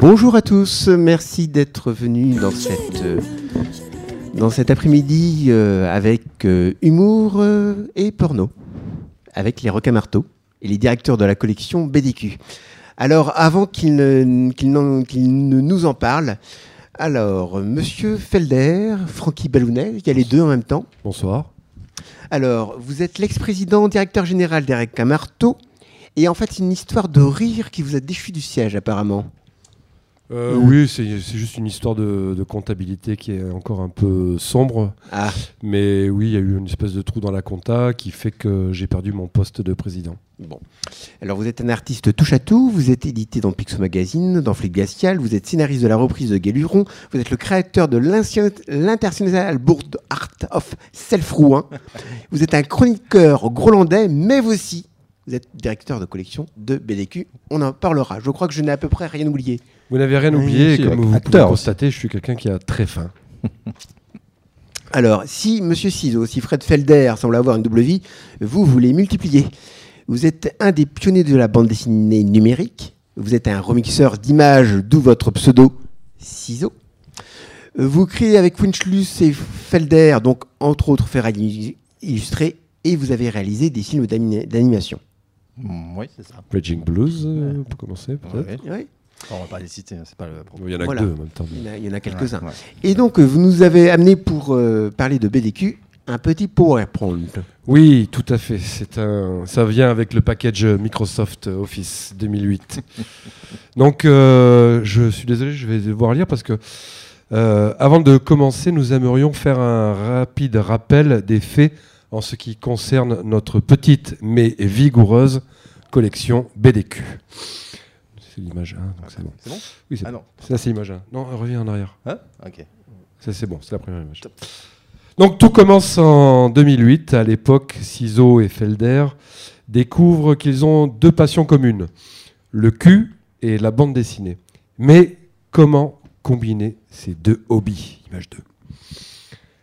Bonjour à tous, merci d'être venus dans cette euh, dans cet après-midi euh, avec euh, humour euh, et porno, avec les requins marteaux et les directeurs de la collection BDQ. Alors, avant qu'ils ne, nous en parlent, alors, Monsieur Felder, Francky Ballounet, il y a les deux en même temps. Bonsoir. Alors, vous êtes l'ex-président directeur général des requins marteaux, et en fait, c'est une histoire de rire qui vous a déchu du siège, apparemment. Euh. Oui, c'est juste une histoire de, de comptabilité qui est encore un peu sombre. Ah, Mais oui, il y a eu une espèce de trou dans la compta qui fait que j'ai perdu mon poste de président. Bon. Alors, vous êtes un artiste touche à tout. Vous êtes édité dans Pixo Magazine, dans Flic Glacial. Vous êtes scénariste de la reprise de Galuron. Vous êtes le créateur de l'International Board Art of Self-Rouen. vous êtes un chroniqueur grolandais, mais vous aussi, vous êtes directeur de collection de BDQ. On en parlera. Je crois que je n'ai à peu près rien oublié. Vous n'avez rien oublié, et comme vous pouvez constater, je suis quelqu'un qui a très faim. Alors, si Monsieur Ciseaux, si Fred Felder semble avoir une double vie, vous, les multipliez. Vous êtes un des pionniers de la bande dessinée numérique. Vous êtes un remixeur d'images, d'où votre pseudo Ciseaux. Vous créez avec Winchlus et Felder, donc entre autres ferrailles illustrés, et vous avez réalisé des films d'ani- d'animation. Mm, Oui, c'est ça. Raging Blues, euh, pour commencer, peut-être. Oui, On va pas les citer, hein, c'est pas le problème. Il y en a Voilà. que deux en même temps. il y en a, il y en a quelques-uns. Ouais, ouais. Et donc, euh, vous nous avez amené pour euh, parler de BDQ un petit PowerPoint. Oui, tout à fait. C'est un, ça vient avec le package Microsoft Office 2008. Donc, euh, je suis désolé, je vais devoir lire parce que euh, avant de commencer, nous aimerions faire un rapide rappel des faits en ce qui concerne notre petite mais vigoureuse collection BDQ. C'est l'image 1, donc c'est bon. C'est bon Oui, c'est Ah bon. non. Ça, c'est l'image 1. Non, reviens en arrière. Hein Ok. Ça, c'est bon, c'est la première image. Donc, tout commence en 2008. À l'époque, Ciseaux et Felder découvrent qu'ils ont deux passions communes le cul et la bande dessinée. Mais comment combiner ces deux hobbies? Image 2.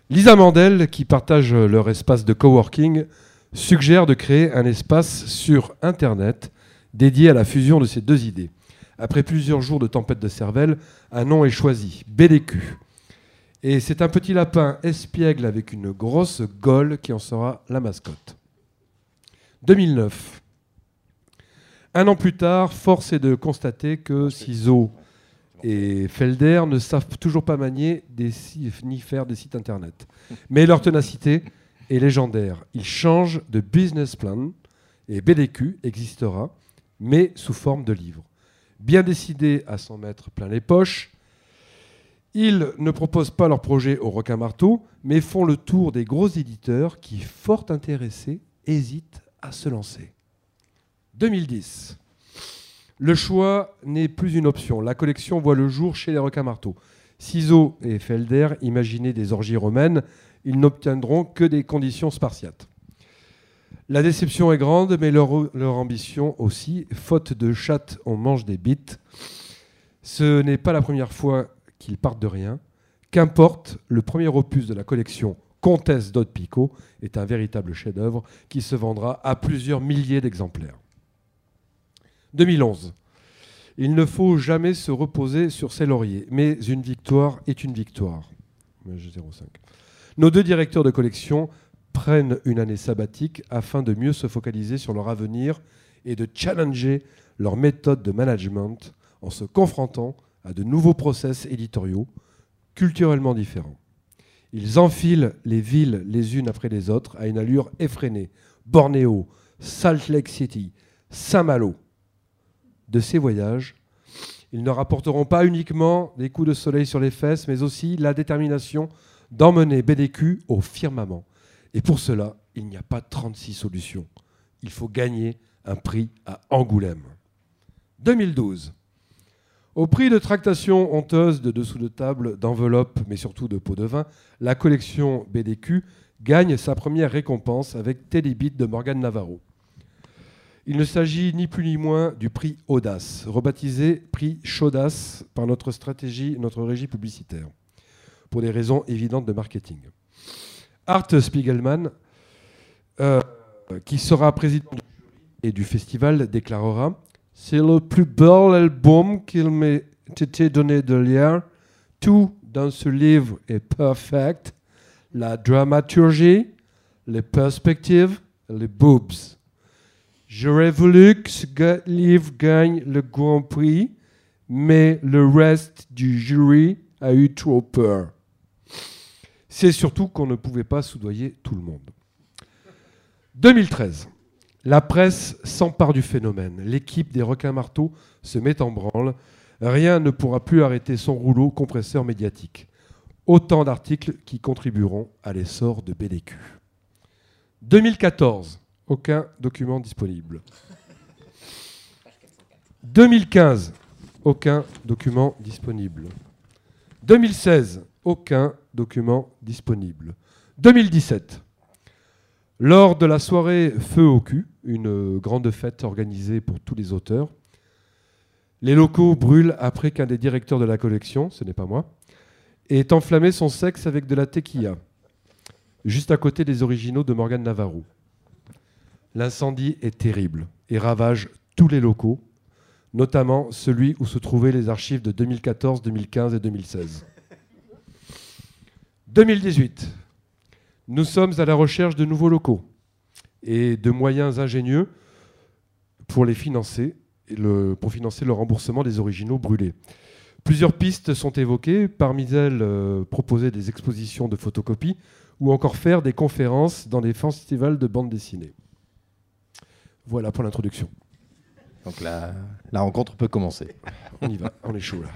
Lisa Mandel, qui partage leur espace de coworking, suggère de créer un espace sur Internet dédié à la fusion de ces deux idées. Après plusieurs jours de tempête de cervelle, un nom est choisi, BDQ. Et c'est un petit lapin espiègle avec une grosse gaule qui en sera la mascotte. 2009. Un an plus tard, force est de constater que Ciseaux et Felder ne savent toujours pas manier ni faire des sites internet. Mais leur ténacité est légendaire. Ils changent de business plan et BDQ existera, mais sous forme de livre. Bien décidés à s'en mettre plein les poches, ils ne proposent pas leur projet au requin marteau, mais font le tour des gros éditeurs qui, fort intéressés, hésitent à se lancer. 2010. Le choix n'est plus une option. La collection voit le jour chez les requins marteaux. Ciseaux et Felder imaginaient des orgies romaines. Ils n'obtiendront que des conditions spartiates. La déception est grande, mais leur, ambition aussi. Faute de chatte, on mange des bites. Ce n'est pas la première fois qu'ils partent de rien. Qu'importe, le premier opus de la collection Comtesse d'Aude Picot est un véritable chef-d'œuvre qui se vendra à plusieurs milliers d'exemplaires. 2011. Il ne faut jamais se reposer sur ses lauriers, mais une victoire est une victoire. Image 05. Nos deux directeurs de collection prennent une année sabbatique afin de mieux se focaliser sur leur avenir et de challenger leur méthode de management en se confrontant à de nouveaux process éditoriaux culturellement différents. Ils enfilent les villes les unes après les autres à une allure effrénée. Bornéo, Salt Lake City, Saint-Malo. De ces voyages, ils ne rapporteront pas uniquement des coups de soleil sur les fesses, mais aussi la détermination d'emmener BDQ au firmament. Et pour cela, il n'y a pas 36 solutions. Il faut gagner un prix à Angoulême. 2012. Au prix de tractations honteuses de dessous de table, d'enveloppes, mais surtout de pots de vin, la collection BDQ gagne sa première récompense avec Beat de Morgan Navarro. Il ne s'agit ni plus ni moins du prix Audace, rebaptisé prix Chaudasse par notre stratégie, notre régie publicitaire, pour des raisons évidentes de marketing. Art Spiegelman, euh, qui sera président du jury et du festival, déclarera C'est le plus bel album qu'il m'ait t'étaient donnés de lire. Tout dans ce livre est perfect. La dramaturgie, les perspectives, les boobs. J'aurais voulu que ce livre gagne le Grand Prix, mais le reste du jury a eu trop peur. C'est surtout qu'on ne pouvait pas soudoyer tout le monde. 2013. La presse s'empare du phénomène. L'équipe des requins-marteaux se met en branle. Rien ne pourra plus arrêter son rouleau compresseur médiatique. Autant d'articles qui contribueront à l'essor de BDQ. 2014. Aucun document disponible. 2015. Aucun document disponible. 2016. Aucun document disponible. 2017. Lors de la soirée Feu au cul, une grande fête organisée pour tous les auteurs, les locaux brûlent après qu'un des directeurs de la collection, ce n'est pas moi, ait enflammé son sexe avec de la tequila, juste à côté des originaux de Morgane Navarro. L'incendie est terrible et ravage tous les locaux, notamment celui où se trouvaient les archives de 2014, 2015 et 2016. 2018. Nous sommes à la recherche de nouveaux locaux et de moyens ingénieux pour les financer, pour financer le remboursement des originaux brûlés. Plusieurs pistes sont évoquées, parmi elles euh, proposer des expositions de photocopies ou encore faire des conférences dans des festivals de bande dessinée. Voilà pour l'introduction. Donc la, la rencontre peut commencer. On y va, on est chaud là.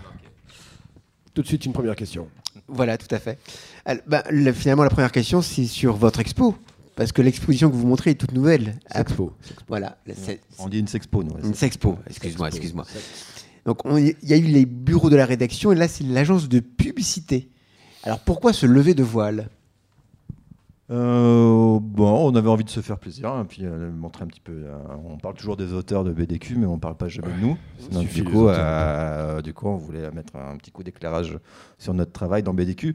Tout de suite une première question. Voilà, tout à fait. Alors, bah, le- finalement, la première question, c'est sur votre expo. Parce que l'exposition que vous montrez est toute nouvelle. Expo. Voilà, On dit une sexpo, nous. une sexpo. Excuse-moi, excuse-moi. Donc, on- il y a eu les bureaux de la rédaction et là, c'est l'agence de publicité. Alors, pourquoi ce lever de voile? Euh, bon, on avait envie de se faire plaisir, et puis euh, montrer un petit peu. euh, on parle toujours des auteurs de BDQ, mais on parle pas jamais de nous. Donc, suffit du, les coup, auteurs. euh, du coup, on voulait mettre un petit coup d'éclairage sur notre travail dans BDQ.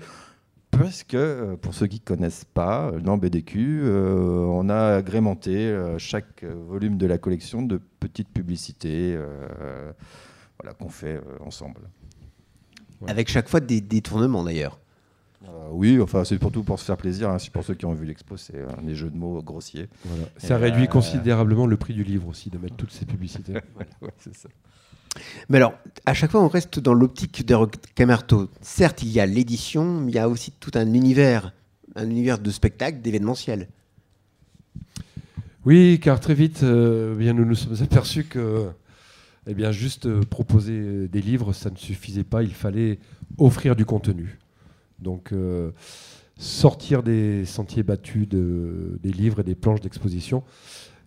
Parce que, euh, pour ceux qui ne connaissent pas, dans BDQ, euh, on a agrémenté euh, chaque euh, volume de la collection de petites publicités euh, voilà, qu'on fait euh, ensemble. Ouais. Avec chaque fois des détournements d'ailleurs. Euh, oui, enfin, c'est pour tout pour se faire plaisir. hein. C'est pour ceux qui ont vu l'expo, c'est euh, des jeux de mots grossiers. Voilà. Ça réduit euh, considérablement le prix du livre aussi, de mettre toutes ces publicités. Ouais, c'est ça. Mais alors, à chaque fois, on reste dans l'optique de Camerto. Certes, il y a l'édition, mais il y a aussi tout un univers, un univers de spectacle, d'événementiel. Oui, car très vite, euh, bien, nous nous sommes aperçus que eh bien, juste euh, proposer des livres, ça ne suffisait pas, il fallait offrir du contenu. Donc, euh, sortir des sentiers battus de- des livres et des planches d'exposition,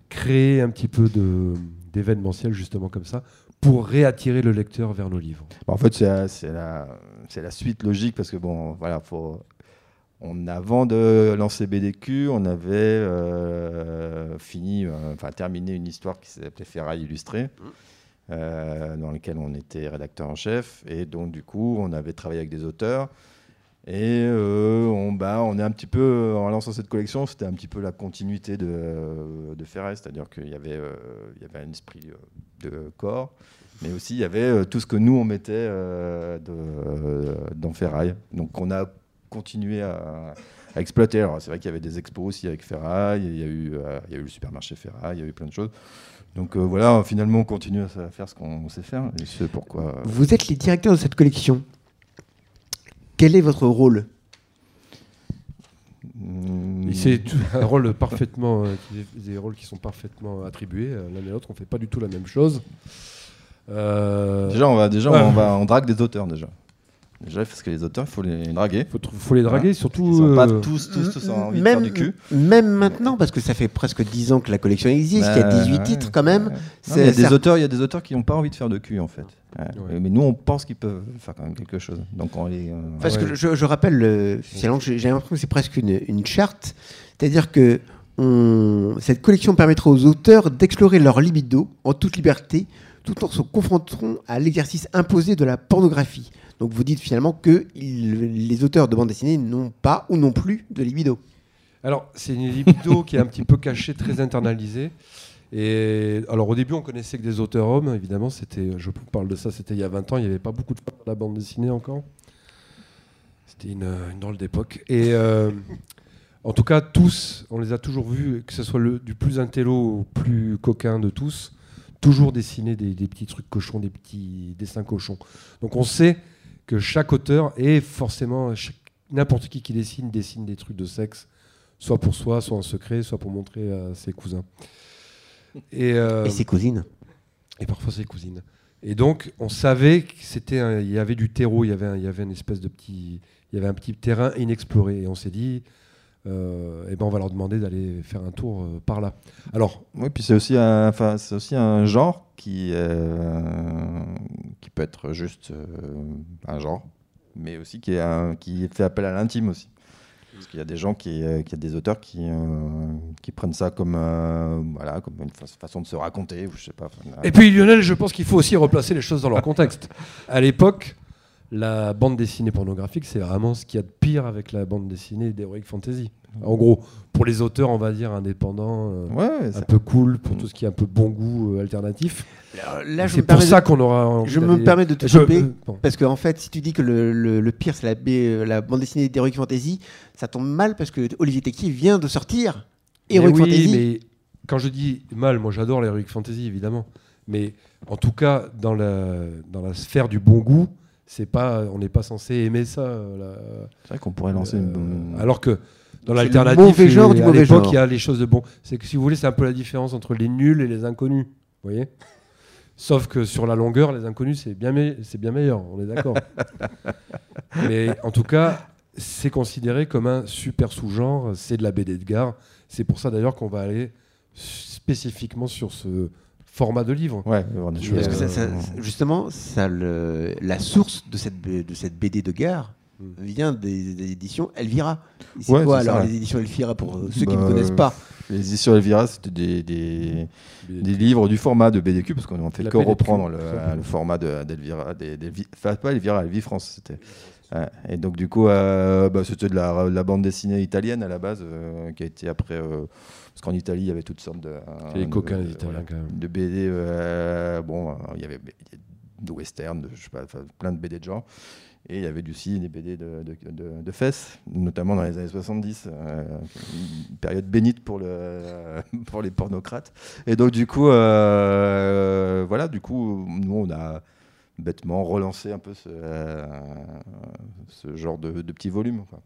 créer un petit peu de- d'événementiel, justement comme ça, pour réattirer le lecteur vers nos livres. Bah, En fait, c'est la, c'est la, c'est la suite logique parce que bon, voilà, faut. On, avant de lancer BDQ, on avait euh, fini, euh, enfin terminé une histoire qui s'appelait Ferraille illustrée, euh, dans laquelle on était rédacteur en chef, et donc du coup, on avait travaillé avec des auteurs. Et euh, on, bah, on est un petit peu, en lançant cette collection, c'était un petit peu la continuité de, de Ferraille, c'est-à-dire qu'il y, avait, euh, un esprit euh, de corps, mais aussi il y avait euh, tout ce que nous on mettait euh, dans Ferraille. Donc on a continué à, exploiter. Alors c'est vrai qu'il y avait des expos aussi avec Ferraille, il y a eu, le supermarché Ferraille, il y a eu plein de choses. Donc voilà, finalement on continue à faire ce qu'on sait faire. Et c'est pourquoi. Vous êtes les directeurs de cette collection. Quel est votre rôle C'est un rôle parfaitement, euh, des rôles qui sont parfaitement attribués euh, l'un et l'autre. On fait pas du tout la même chose. Euh, Déjà, on va, déjà Ouais. on, va, on drague des auteurs déjà. Déjà, parce que les auteurs, il faut les draguer. faut, faut les draguer, Ils surtout. sont pas tous, tous, tous en envie de même, faire du cul. même maintenant, parce que ça fait presque 10 ans que la collection existe, il y a Bah, 18 ouais, titres quand même. il y a des ça- auteurs, il y a des auteurs qui n'ont pas envie de faire de cul en fait. Ouais. Ouais. Mais nous, on pense qu'ils peuvent faire quand même quelque chose. Donc on les. euh, Parce Ouais. que je, je rappelle, euh, finalement, j'ai j'ai l'impression que c'est presque une, une charte. C'est-à-dire que on- cette collection permettra aux auteurs d'explorer leur libido en toute liberté, tout en se confrontant à l'exercice imposé de la pornographie. Donc vous dites finalement que il- les auteurs de bande dessinée n'ont pas ou non plus de libido. Alors, c'est une libido qui est un petit peu cachée, très internalisée. Et alors au début, on connaissait que des auteurs hommes, évidemment. C'était, je parle de ça, c'était il y a 20 ans. Il n'y avait pas beaucoup de femmes dans la bande dessinée encore. C'était une, drôle d'époque. Et euh, en tout cas, tous, on les a toujours vus, que ce soit le, du plus intello au plus coquin de tous, toujours dessiner des, des petits trucs cochons, des petits dessins cochons. Donc on sait que chaque auteur est forcément n'importe qui qui dessine dessine des trucs de sexe, soit pour soi, soit en secret, soit pour montrer à ses cousins. Et, euh, Et ses cousines. et parfois ses cousines. Et donc, on savait que c'était, il y avait du terreau, il y avait, un, il y avait une espèce de petit, il y avait un petit terrain inexploré. Et on s'est dit, euh, eh ben, on va leur demander d'aller faire un tour euh, par là. Alors, Oui, puis c'est aussi un, enfin, c'est aussi un genre qui, euh, qui peut être juste euh, un genre, mais aussi qui, est un- qui fait appel à l'intime aussi. Parce qu'il y a des gens qui, euh, qui a des auteurs qui, euh, qui prennent ça comme, euh, voilà, comme une fa- façon de se raconter, ou je sais pas. Et puis Lionel, je pense qu'il faut aussi replacer les choses dans leur contexte. À l'époque, la bande dessinée pornographique, c'est vraiment ce qu'il y a de pire avec la bande dessinée d'Heroic Fantasy. En gros, pour les auteurs, on va dire, indépendants, euh, Ouais, un peu cool, pour tout ce qui est un peu bon goût euh, alternatif. Je c'est me pour permets de- ça qu'on aura... envie Je me permets de te Je- couper. euh, bon. Parce qu'en fait, si tu dis que le, le- le pire, c'est la, bande dessinée d'Heroic Fantasy, ça tombe mal parce que Olivier Texier vient de sortir Heroic Mais oui, Fantasy. mais quand je dis mal, moi j'adore l'Heroic Fantasy, évidemment. Mais en tout cas, dans la, dans la sphère du bon goût, c'est pas, on n'est pas censé aimer ça. euh, c'est vrai qu'on pourrait lancer une Euh, bonne- alors que dans l'alternative, mauvais genre du mauvais il y a les choses de bon. C'est que si vous voulez, c'est un peu la différence entre les nuls et les inconnus. Vous voyez? Sauf que sur la longueur, les inconnus, c'est bien, me- c'est bien meilleur, on est d'accord. Mais en tout cas, c'est considéré comme un super sous-genre, c'est de la BD de gare. C'est pour ça d'ailleurs qu'on va aller spécifiquement sur ce format de livre. Ouais, on est Parce que euh, ça- ça- justement, ça, le- la source de cette, de BD de gare Mm. vient des, des éditions Elvira. C'est Ouais, quoi ça, alors ouais. les éditions Elvira pour euh, ceux qui Bah, ne connaissent pas Les éditions Elvira, c'était des, des, des livres du format de BDQ, parce qu'on en fait La que BDQ, reprendre le, format de- d'Elvira, des, des, Vi- enfin, pas Elvira, Vie France, c'était. Ouais. Et donc du coup, euh, bah, c'était de la, de la bande dessinée italienne à la base, euh, qui a été après, euh, parce qu'en Italie, il y avait toutes sortes de, C'est les coquins, de- Italiens, quand même. de BD. euh, bon, euh, il y avait de western, de, je sais pas, enfin, plein de BD de genre. Et il y avait aussi des BD de, de, de- de fesses, notamment dans les années 70, euh, une période bénite pour, le, pour les pornocrates. Et donc, du coup, euh, voilà, du coup, nous, on a bêtement relancé un peu ce, euh, ce genre de, de petits volumes. quoi.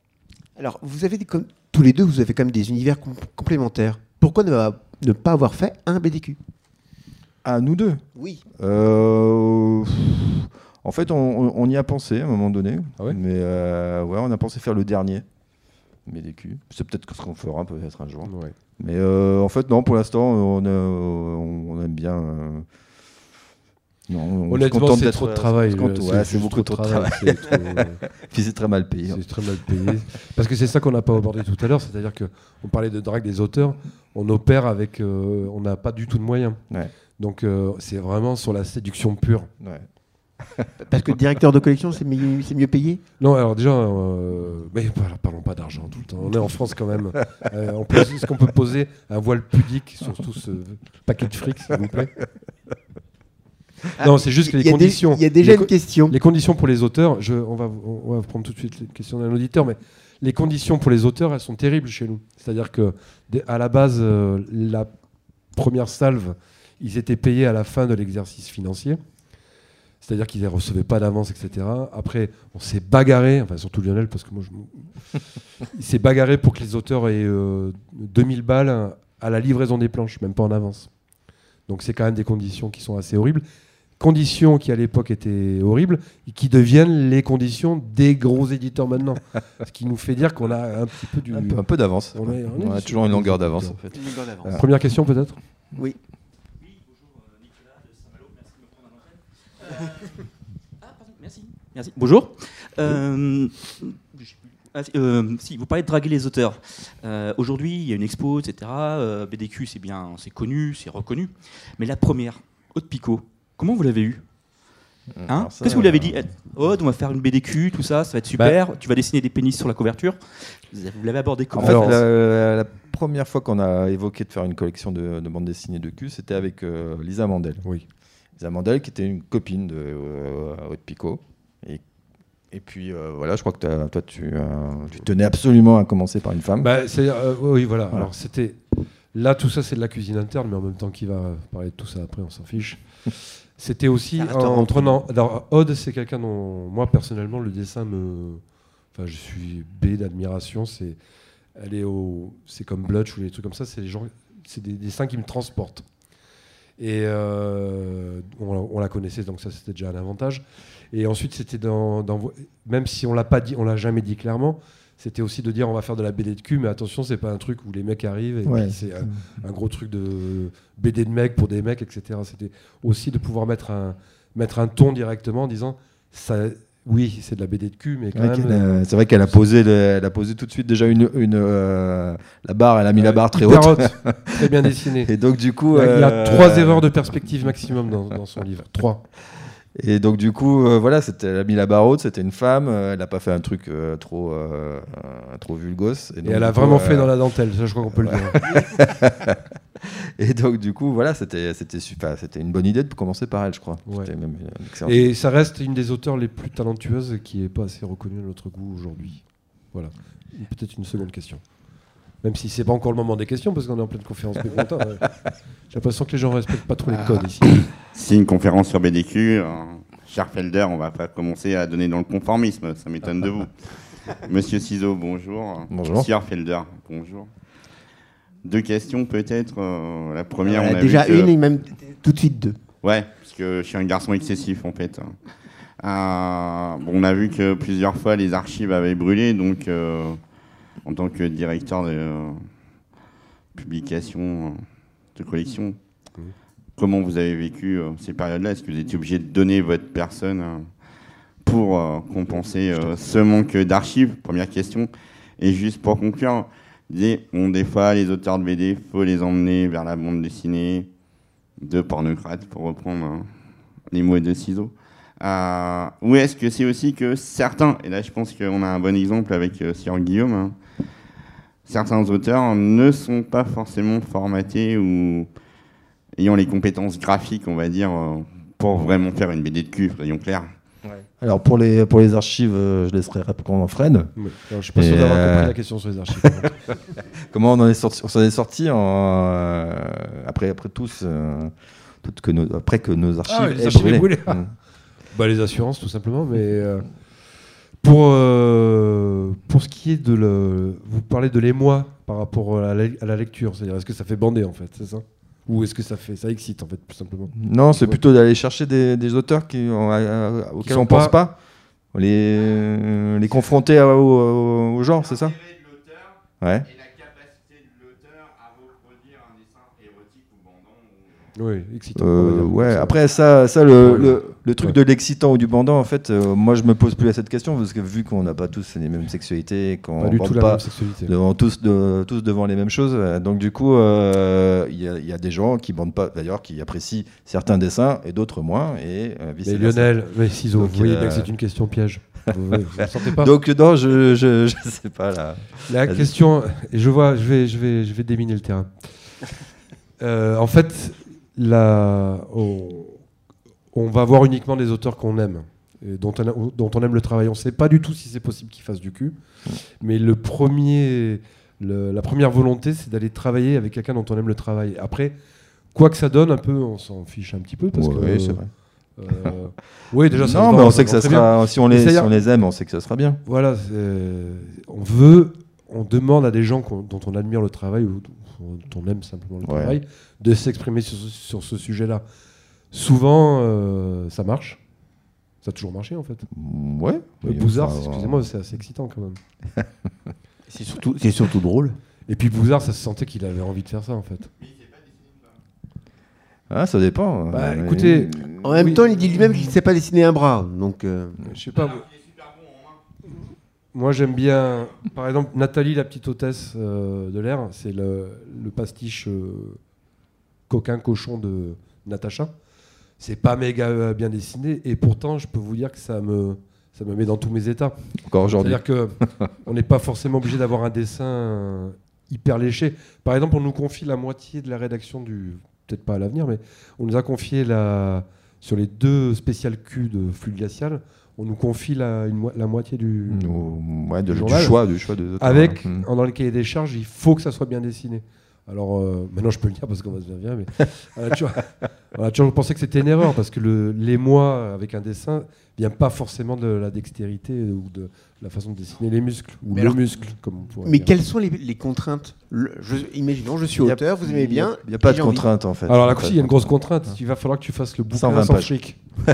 Alors, vous avez des, comme- tous les deux, vous avez quand même des univers com- complémentaires. Pourquoi ne, ne pas avoir fait un BDQ Ah, nous deux? Oui. Euh, En fait, on, y a pensé à un moment donné. Ah ouais? Mais euh, ouais, on a pensé faire le dernier. BDQ. C'est peut-être ce qu'on fera peut-être un jour. Ouais. Mais euh, en fait, non, pour l'instant, on, a- on, on aime bien. euh, non, on Honnêtement, c'est d'être- trop de on se travail. ouais, c'est beaucoup trop de travail. c'est trop, euh, Puis c'est très mal payé. C'est très mal payé. Parce que c'est ça qu'on n'a pas abordé tout à l'heure, c'est-à-dire qu'on parlait de drague des auteurs, on opère avec. euh, on n'a pas du tout de moyens. Ouais. Donc euh, c'est vraiment sur la séduction pure. Ouais. Parce que directeur de collection, c'est mieux, payé? Non, alors déjà, euh, mais par- parlons pas d'argent tout le temps. On est en France quand même. Euh, on peut- Est-ce qu'on peut poser un voile pudique sur tout ce paquet de fric, s'il vous plaît? Non, c'est juste que les conditions. Il y a déjà les une question. Les conditions pour les auteurs, je, on, va, on va prendre tout de suite les questions d'un auditeur, mais les conditions pour les auteurs, elles sont terribles chez nous. C'est-à-dire que, à la base, euh, la première salve, ils étaient payés à la fin de l'exercice financier. C'est-à-dire qu'ils ne recevaient pas d'avance, etc. Après, on s'est bagarré, enfin surtout Lionel, parce que moi, je... il s'est bagarré pour que les auteurs aient euh, 2000 balles à la livraison des planches, même pas en avance. Donc c'est quand même des conditions qui sont assez horribles conditions qui à l'époque étaient horribles et qui deviennent les conditions des gros éditeurs maintenant. Ce qui nous fait dire qu'on a un petit peu du. Un peu, un peu d'avance. On quoi. est- on est On a toujours une longueur d'avance en fait. Ah. Première question peut-être? Oui. Ah, pardon, merci. Merci. Bonjour. Euh, ah, si, euh, si, vous parlez de draguer les auteurs. Euh, Aujourd'hui, il y a une expo, etc. Euh, BDQ, c'est bien, c'est connu, c'est reconnu. Mais la première, Haute Picot, comment vous l'avez eu Hein Alors ça, Qu'est-ce que vous lui avez euh, dit Eh, Oh, on va faire une BDQ, tout ça, ça va être super. tu vas dessiner des pénis sur la couverture. Vous l'avez abordé En comment fait, Alors- la, première fois qu'on a évoqué de faire une collection de, de bandes dessinées de cul, c'était avec euh, Lisa Mandel. Oui. Lisa Mandel, qui était une copine de euh, Haute Picot. Et, et puis, euh, voilà, je crois que toi, tu, euh, tu tenais absolument à commencer par une femme. Bah, euh, oui, voilà. Voilà. Alors, c'était. Là, tout ça, c'est de la cuisine interne, mais en même temps, qui va parler de tout ça après, on s'en fiche. C'était aussi en, prenant. Alors, Odd, c'est quelqu'un dont, moi, personnellement, le dessin me. Enfin, je suis B d'admiration. C'est. Elle est au. C'est comme Blutch ou des trucs comme ça. C'est les gens. C'est des dessins qui me transportent. Et euh, on, on la connaissait, donc ça, c'était déjà un avantage. Et ensuite, c'était dans, dans- Même si on l'a pas dit, on l'a jamais dit clairement, c'était aussi de dire on va faire de la BD de cul, mais attention, c'est pas un truc où les mecs arrivent et Ouais. c'est un, un gros truc de BD de mecs pour des mecs, etc. C'était aussi de pouvoir mettre un, mettre un ton directement en disant ça, oui, c'est de la BD de cul, mais quand Ouais, même. qu'elle a- C'est vrai qu'elle a posé, le- elle a posé tout de suite déjà une, une, euh, la barre, elle a mis la barre très haute. très bien dessinée. Et donc du coup, Il y a, il y a euh, trois erreurs de perspective maximum dans, dans son livre. Trois. Et donc du coup, euh, voilà, c'était, elle a mis la barre haute, c'était une femme, euh, elle n'a pas fait un truc euh, trop, trop vulgos. Et donc, elle a coup, vraiment fait dans la dentelle, ça je crois qu'on peut le dire. Et donc du coup, voilà, c'était, c'était super, c'était une bonne idée de commencer par elle, je crois. Ouais. Même Et ça reste une des auteurs les plus talentueuses qui n'est pas assez reconnue à notre goût aujourd'hui. Voilà. Peut-être une seconde question. Même si c'est pas encore le moment des questions, parce qu'on est en pleine conférence bon, ouais. J'ai l'impression que les gens respectent pas trop les codes ici. C'est une conférence sur BDQ. euh, cher Felder, on va pas commencer à donner dans le conformisme, ça m'étonne de vous. Monsieur Ciseau, bonjour. Bonjour. Sir Felder, bonjour. Deux questions peut-être. euh, la première, Voilà, on a déjà vu que- une et même tout de suite deux. Ouais, parce que je suis un garçon excessif en fait. Euh, bon, on a vu que plusieurs fois les archives avaient brûlé, donc euh, en tant que directeur de euh, publication euh, de collection, comment vous avez vécu euh, ces périodes-là? Est-ce que vous étiez obligé de donner votre personne pour compenser ce manque d'archives? Première question. Et juste pour conclure, bon, des fois les auteurs de BD, faut les emmener vers la bande dessinée de pornocrate, pour reprendre euh, les mots de ciseaux. Euh, ou est-ce que c'est aussi que certains, et là je pense qu'on a un bon exemple avec Sir Guillaume, hein, certains auteurs ne sont pas forcément formatés ou ayant les compétences graphiques, on va dire, euh, pour vraiment faire une BD de cul, soyons clairs. Alors pour les, pour les archives, euh, je laisserai répondre Fred. Ouais. Alors, je suis pas sûr d'avoir euh, compris la question sur les archives. Comment on en est sorti On s'en est sorti en, euh, après, après tous, euh, toutes que nos, après que nos archives, Ah, les aient archives aient brûlé. brûlé. Mm. Bah, les assurances, tout simplement. Mais euh, pour, euh, pour ce qui est de le. Vous parlez de l'émoi par rapport à la, à la lecture. C'est-à-dire, est-ce que ça fait bander, en fait C'est ça? Ou est-ce que ça fait. Ça excite, en fait, tout simplement? Non, c'est Ouais. plutôt d'aller chercher des, des auteurs qui, euh, auxquels sont on pense pas, les, euh, les confronter à- au, au- au genre, c'est ça? Ouais. Et la capacité de l'auteur à reproduire un dessin érotique ou bandant. Oui, excitant. Euh, ouais, après ça, ça le, Ouais. le, le truc Ouais. de l'excitant ou du bandant, en fait, euh, moi je me pose plus à cette question parce que vu qu'on n'a pas tous les mêmes sexualités, qu'on tout la pas devant tous, de- tous devant les mêmes choses, euh, donc du coup, il y, a- il y a des gens qui bandent pas, d'ailleurs, qui apprécient certains dessins et d'autres moins, et Mais. Lionel, mais ciseaux, Donc, vous voyez bien que c'est une question piège. vous, vous, vous pas Donc non, je, je, je sais pas là. La question, je vois, je vais, je vais, je vais déminer le terrain. En fait, la, on, on va voir uniquement des auteurs qu'on aime, et dont, on, a- dont on aime le travail. On ne sait pas du tout si c'est possible qu'ils fassent du cul, mais le premier, le- la première volonté, c'est d'aller travailler avec quelqu'un dont on aime le travail. Après, quoi que ça donne, un peu, on s'en fiche un petit peu parce Ouais, que. c'est vrai. euh, oui, déjà, ça non, mais on sait que ça bien. sera. Si on les, si C'est-à-dire- on les aime, on sait que ça sera bien. Voilà, on veut, on demande à des gens dont on admire le travail ou on aime simplement le Ouais. travail de s'exprimer sur, ce- sur ce sujet-là. Souvent, euh, ça marche. Ça a toujours marché en fait. Ouais. Euh, Oui, Bouzard, excusez-moi, c'est assez excitant quand même. C'est surtout, c'est surtout drôle. Et puis Bouzard, ça se sentait qu'il avait envie de faire ça en fait. Ah, ça dépend. Bah, écoutez, En même Oui. temps, il dit lui-même qu'il ne sait pas dessiner un bras. Donc, euh, Je sais pas. Moi, j'aime bien, par exemple, Nathalie, la petite hôtesse euh, de l'air, c'est le, le pastiche euh, coquin cochon de Natacha. c'est pas méga euh, bien dessiné, et pourtant, je peux vous dire que ça me, ça me met dans tous mes états. Encore aujourd'hui. C'est-à-dire que on n'est pas forcément obligé d'avoir un dessin hyper léché. Par exemple, on nous confie la moitié de la rédaction du, peut-être pas à l'avenir, mais on nous a confié la, sur les deux spéciales Q de Flux Glacial, on nous confie la, une la moitié du, ouais, de- du journal. choix, du choix avec, Mm. dans le cahier des charges, il faut que ça soit bien dessiné. Alors, euh, maintenant je peux le dire parce qu'on va se dire bien, mais on a toujours pensé que c'était une erreur parce que le, l'émoi avec un dessin vient pas forcément de la dextérité ou de la façon de dessiner les muscles, ou Mais le alors- muscle, comme on pourrait Mais dire. quelles sont les, les contraintes Le- je, Imaginons, je suis auteur, vous aimez bien. Il n'y a pas de contrainte en fait. Alors là, il y a une grosse contrainte. Il va falloir que tu fasses le bouquin 120 sans pages. fric.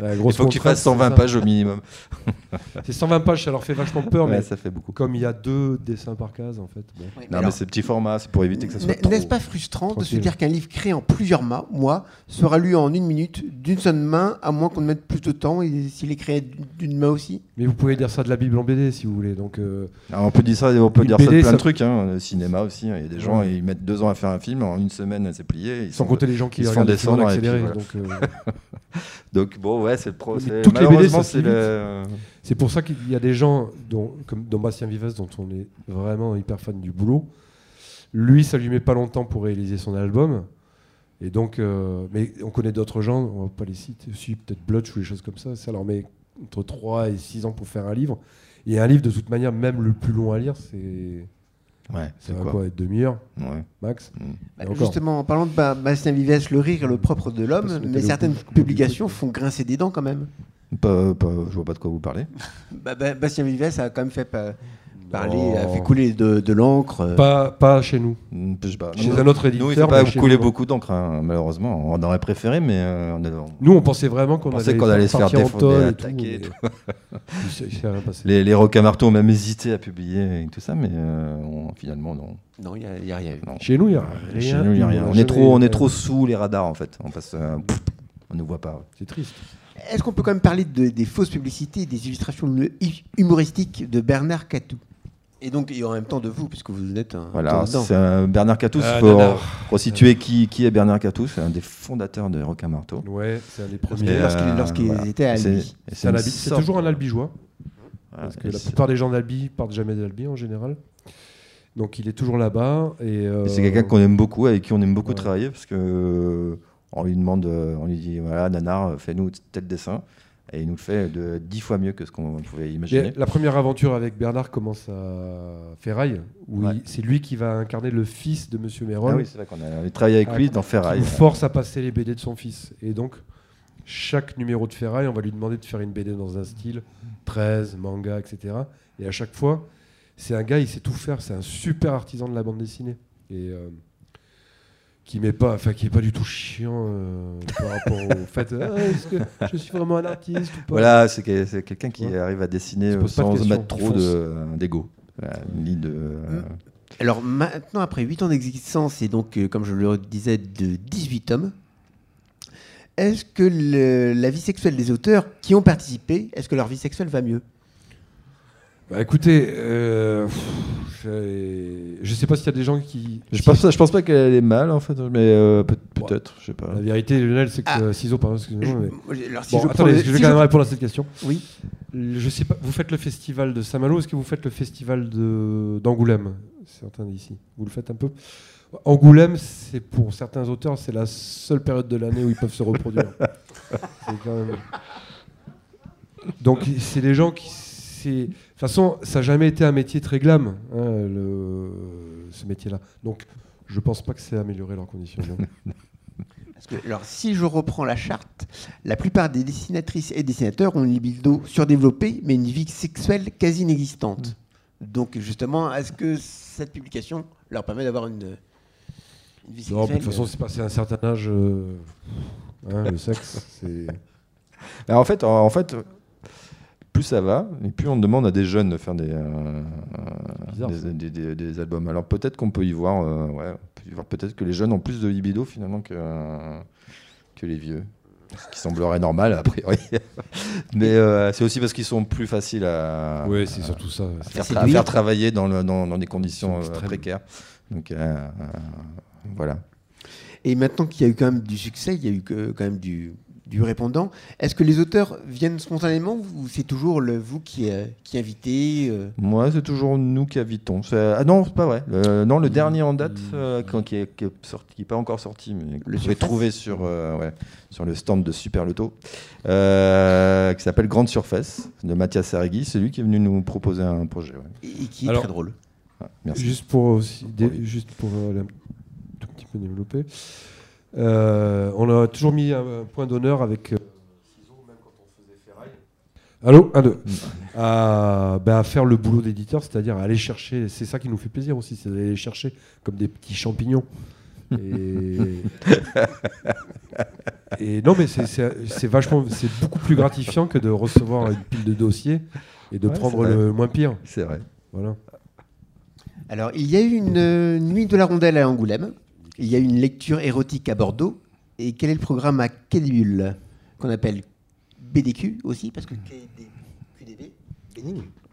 La Il faut que tu fasses 120 c'est pages au minimum. C'est 120 pages, ça leur fait vachement peur, Ouais, mais ça fait beaucoup. comme il y a deux dessins par case, en fait. bon. Ouais, mais Non, mais c'est petit format, c'est pour éviter que ça soit trop. N'est-ce pas frustrant de se dire qu'un livre créé en plusieurs mois, mois sera lu en une minute d'une seule main, à moins qu'on ne mette plus de temps, et s'il est créé d'une main aussi? Mais vous pouvez dire ça de la Bible en BD si vous voulez. Donc, euh, Alors, on peut dire ça, on peut dire ça de plein ça- de trucs. Hein. Le cinéma aussi, hein. il y a des gens, Ouais. ils mettent deux ans à faire un film, en une semaine, c'est plié. Ils sans sont- compter les gens qui ils se font regardent les en descendre voilà. donc, euh, Donc bon, ouais, c'est le pro. Mais c'est- toutes les BD, c'est le. C'est pour ça qu'il y a des gens, dont, comme dans Bastien Vives, dont on est vraiment hyper fan du boulot. Lui, ça lui met pas longtemps pour réaliser son album. Et donc, euh, mais on connaît d'autres gens, on va pas les citer, aussi peut-être Blotch ou des choses comme ça. Ça leur met entre 3 et 6 ans pour faire un livre. Et un livre, de toute manière, même le plus long à lire, c'est Ouais, ça c'est va quoi quoi, être demi-heure Ouais. max. Bah, Et encore. Justement, en parlant de Ba- Bastien Vives, le rire est le propre de l'homme, mais certaines coup- publications font grincer des dents quand même. Pas, pas- je vois pas de quoi vous parlez. Bah, bah, Bastien Vives a quand même fait pa- parler, Non. a fait couler de, de l'encre. euh. Pas, pas chez nous. Pas. Chez Nous- un autre Nous, il éditeur. faut pas nous, non. beaucoup d'encre, hein, malheureusement. On aurait préféré, mais euh, on a- Nous, on pensait vraiment qu'on On allait, qu'on allait se faire défendre, tonne et attaquer tout, et tout. les, les rocamarteaux ont même hésité à publier et tout ça, mais euh, on- finalement, non. Non, il n'y a, rien eu. non. Chez nous, il n'y a rien. Chez nous, il y a rien. On est, trop, on est trop sous les radars, en fait. On passe. euh, pff, on ne voit pas. C'est triste. Est-ce qu'on peut quand même parler de- des fausses publicités des illustrations hu- humoristiques de Bernard Catou? Et donc, et en même temps de vous, puisque vous êtes un. Voilà, un Bernard Catous. Il faut resituer qui, qui est Bernard Catous. C'est un des fondateurs de Rocamarteau. Ouais, c'est un des premiers. lorsqu'ils euh, voilà. étaient à Albi. C'est toujours un albigeois. Voilà, Parce que la plupart des gens d'Albi partent jamais d'Albi en général. Donc il est toujours là-bas. Et, euh, Et c'est quelqu'un qu'on aime beaucoup, avec qui on aime beaucoup Ouais. travailler, parce que euh, on lui demande, euh, on lui dit voilà, Nanar, fais-nous tel dessin, et il nous le fait de dix fois mieux que ce qu'on pouvait Et imaginer. la première aventure avec Bernard commence à Ferraille, où Ouais. il- c'est lui qui va incarner le fils de Monsieur Mérol, Ah oui, c'est vrai qu'on a travaillé avec Ah, lui dans qui Ferraille. nous force à passer les BD de son fils. Et donc, chaque numéro de Ferraille, on va lui demander de faire une BD dans un style 13, manga, etc. Et à chaque fois, c'est un gars, il sait tout faire. C'est un super artisan de la bande dessinée. Et euh, qui n'est pas, enfin, qui est pas du tout chiant euh, par rapport au fait Ah, est-ce que je suis vraiment un artiste ou pas Voilà, c'est que- c'est quelqu'un qui Ouais. arrive à dessiner euh, de sans questions, mettre trop de- euh, d'ego. Voilà, une ligne de. euh. Alors maintenant, après 8 ans d'existence et donc, euh, comme je le disais, de 18 tomes, est-ce que le- la vie sexuelle des auteurs qui ont participé, est-ce que leur vie sexuelle va mieux? Bah, écoutez, euh, j'ai- je sais pas s'il y a des gens qui. Je pense, je pense pas qu'elle est mal en fait, mais euh, peut- peut-être, je sais pas. La vérité, Lionel, c'est que Ah. euh, ciseaux, pardon, excusez-moi. mais- Moi, j'ai- alors, si Bon, je attendez, je vais si quand je- même répondre à cette question. Oui. Je sais pas, vous faites le festival de Saint-Malo, est-ce que vous faites le festival de- d'Angoulême? Certains d'ici. Vous le faites un peu? Angoulême, c'est pour certains auteurs, c'est la seule période de l'année où ils peuvent se reproduire. C'est quand même- Donc, c'est des gens qui. De toute façon, ça n'a jamais été un métier très glam, hein, le- ce métier-là. Donc, je pense pas que c'est améliorer leurs conditions. non. Parce que, alors, si je reprends la charte, la plupart des dessinatrices et dessinateurs ont une libido surdéveloppée, mais une vie sexuelle quasi inexistante. Donc, justement, est-ce que cette publication leur permet d'avoir une, une vie Non, sexuelle de toute façon, c'est passé un certain âge. euh, hein, le sexe, c'est. Alors, en fait, en fait, plus ça va, et plus on demande à des jeunes de faire des, euh, Bizarre, des, ça. des- des- des albums. Alors peut-être qu'on peut y voir, euh, ouais, peut-être que les jeunes ont plus de libido finalement que, euh, que les vieux. Ce qui semblerait normal a priori. Mais euh, c'est aussi parce qu'ils sont plus faciles à, Oui, c'est surtout ça. à faire, tra- travailler dans, le- dans- dans des conditions extrêmes. précaires. Donc euh, euh, voilà. Et maintenant qu'il y a eu quand même du succès, il y a eu quand même du, du répondant, est-ce que les auteurs viennent spontanément ou c'est toujours le, vous qui, euh, qui invitez euh Moi, c'est toujours nous qui invitons. C'est- Ah non, c'est pas vrai. Le- non, le dernier en date, Mmh. euh, quand- qui, est, qui, est sorti, qui est pas encore sorti, mais que Le vous pouvez trouver sur, euh, ouais, sur le stand de Super Loto, euh, qui s'appelle Grande Surface, de Mathias Sarregui. C'est lui qui est venu nous proposer un projet. ouais. et, qui est Alors- très drôle Ah, merci. Juste pour, aussi, juste pour euh, un tout petit peu développer, euh, on a toujours mis un, point d'honneur avec euh. Allô Un, deux. À, ben, à faire le boulot d'éditeur, c'est-à-dire à aller chercher, c'est ça qui nous fait plaisir aussi, c'est d'aller chercher comme des petits champignons. Et, et non, mais c'est- vachement, c'est beaucoup plus gratifiant que de recevoir une pile de dossiers et de Ouais, prendre le moins pire. C'est vrai. Voilà. Alors, il y a eu une euh, nuit de la rondelle à Angoulême. Il y a une lecture érotique à Bordeaux. Et quel est le programme à Quédébule Qu'on appelle BDQ aussi, parce que QDB.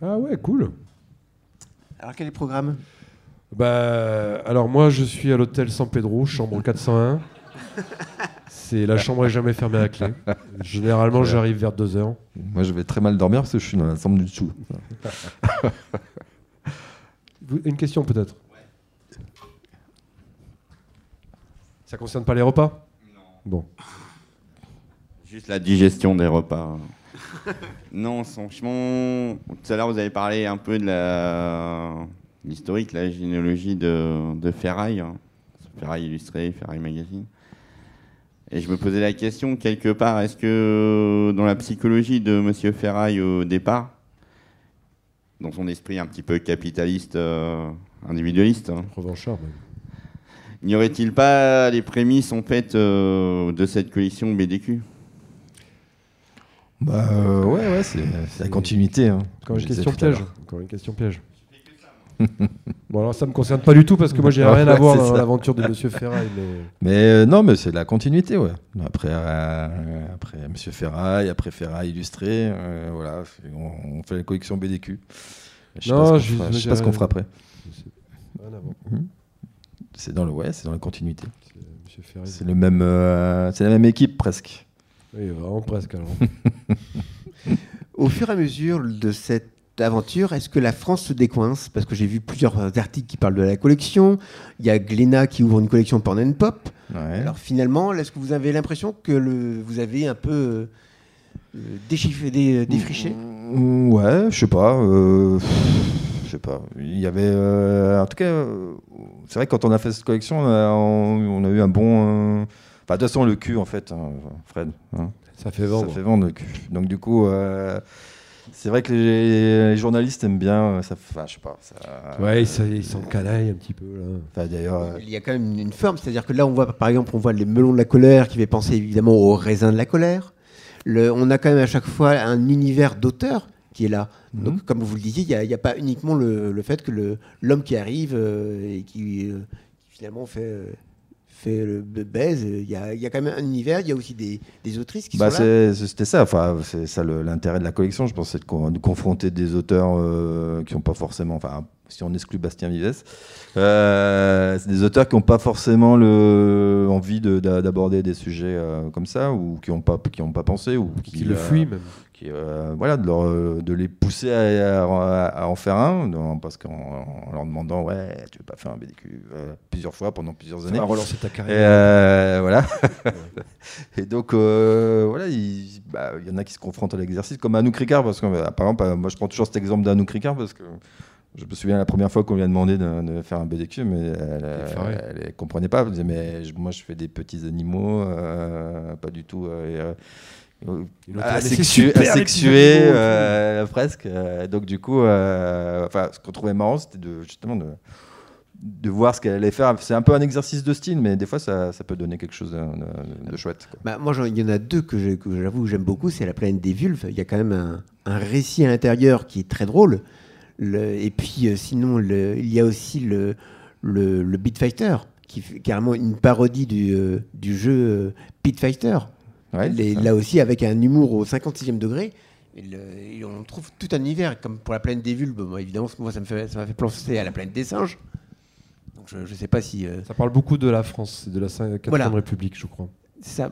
Ah ouais, cool. Alors, quel est le programme? Bah, alors moi, je suis à l'hôtel San Pedro, chambre 401. C'est la chambre est jamais fermée à clé. Généralement, j'arrive vers 2 heures. Moi, je vais très mal dormir parce que je suis dans la chambre du dessous. Une question peut-être? Ça concerne pas les repas? Bon. Juste la digestion des repas. non, franchement, tout à l'heure vous avez parlé un peu de la l'historique, la généalogie de, de Ferraille, hein. Ferraille illustré, Ferraille magazine. Et je me posais la question quelque part, est-ce que dans la psychologie de Monsieur Ferraille au départ, dans son esprit un petit peu capitaliste, euh, individualiste, hein, Revanchard. N'y aurait-il pas les prémices en fait euh, de cette collection BDQ Bah euh, ouais, ouais, c'est la continuité. Hein, Encore comme une je disais question tout à piège. l'heure. Encore une question piège. bon alors ça me concerne pas du tout parce que moi j'ai Ouais, rien à voir c'est dans ça. l'aventure de Monsieur Ferraille. Mais... Mais euh, non, mais c'est la continuité, ouais. Après, euh, après Monsieur Ferraille, après Ferraille illustré, euh, voilà, c'est- on, on fait la collection BDQ. Je sais Non, pas ce qu'on je- fera- je sais pas ce qu'on fera après. Rien à voir. C'est dans le ouais, c'est dans la continuité. C'est le même, euh, c'est la même équipe presque. Oui, vraiment presque alors. Au fur et à mesure de cette aventure, est-ce que la France se décoince? Parce que j'ai vu plusieurs articles qui parlent de la collection. Il y a Glénat qui ouvre une collection porn and pop. Ouais. Alors finalement, est-ce que vous avez l'impression que le, vous avez un peu euh, déchiffré, dé- défriché? Mm, Ouais, je sais pas. euh, je sais pas. Il y avait, euh, en tout cas, c'est vrai que quand on a fait cette collection, on a, on- on a eu un bon. euh, Enfin, de toute façon, le cul, en fait, hein, Fred. hein. Ça fait vendre. Ça fait vendre le cul. Donc du coup, euh, c'est vrai que les, les journalistes aiment bien. Ça, enfin, je sais pas. Ça, Ouais, ils s'en- ils s'encanaillent un petit peu là. Enfin, d'ailleurs, euh, Il y a quand même une, une forme, c'est-à-dire que là, on voit par exemple, on voit les melons de la colère qui fait penser évidemment au raisin de la colère. Le- on a quand même à chaque fois un univers d'auteur qui est là. Mhm. Donc, comme vous le disiez, il n'y a, pas uniquement le, le fait que l'homme qui arrive euh, et qui, euh, qui finalement fait, euh, fait le baise, il y a, il y a quand même un univers, il y a aussi des, des autrices qui bah, sont là. c'était ça. Enfin, c'est ça l'intérêt de la collection. Je pense, c'est de, con- de confronter des auteurs euh, qui n'ont pas forcément. Enfin, si on exclut Bastien Vives, euh, c'est des auteurs qui n'ont pas forcément le, envie de- d'a- d'aborder des sujets euh, comme ça ou qui n'ont pas qui ont pas pensé ou qui, Qui le euh, fuient même. Qui, euh, voilà, de, leur, euh, de les pousser à, à- à en faire un, non, parce qu'en en leur demandant, ouais, tu veux pas faire un BDQ euh, plusieurs fois pendant plusieurs Ça années. va relancer ta Et, carrière. euh, voilà. et donc, voilà, il bah, il y en a qui se confrontent à l'exercice, comme Anouk Ricard, parce que, euh, par exemple, moi je prends toujours cet exemple d'Anouk Ricard, parce que je me souviens la première fois qu'on lui a demandé de, de faire un BDQ, mais elle, elle comprenait pas. Elle disait, mais moi je fais des petits animaux, pas du tout. et, euh, asexué, euh, presque. Euh, donc du coup, euh, enfin, ce qu'on trouvait marrant, c'était de justement de, de voir ce qu'elle allait faire. C'est un peu un exercice de style, mais des fois, ça, ça peut donner quelque chose de, de- de chouette. quoi. Bah, moi, il y en a deux que j'avoue que j'aime beaucoup. C'est La planète des vulves. Il y a quand même un, un récit à l'intérieur qui est très drôle. Le- et puis, euh, sinon, le- il y a aussi le, le, le Beat Fighter, qui fait carrément une parodie du, euh, du jeu euh, Beat Fighter. Ouais, Les- ça. là aussi, avec un humour au 56e degré. Et, le- et on trouve tout un univers, comme pour La planète des vulves. Moi, évidemment, moi, ça me fait, ça m'a fait penser à La planète des singes. Donc, je ne sais pas si euh, Ça parle beaucoup de la France, de la 4 Voilà. République, je crois. c'est ça.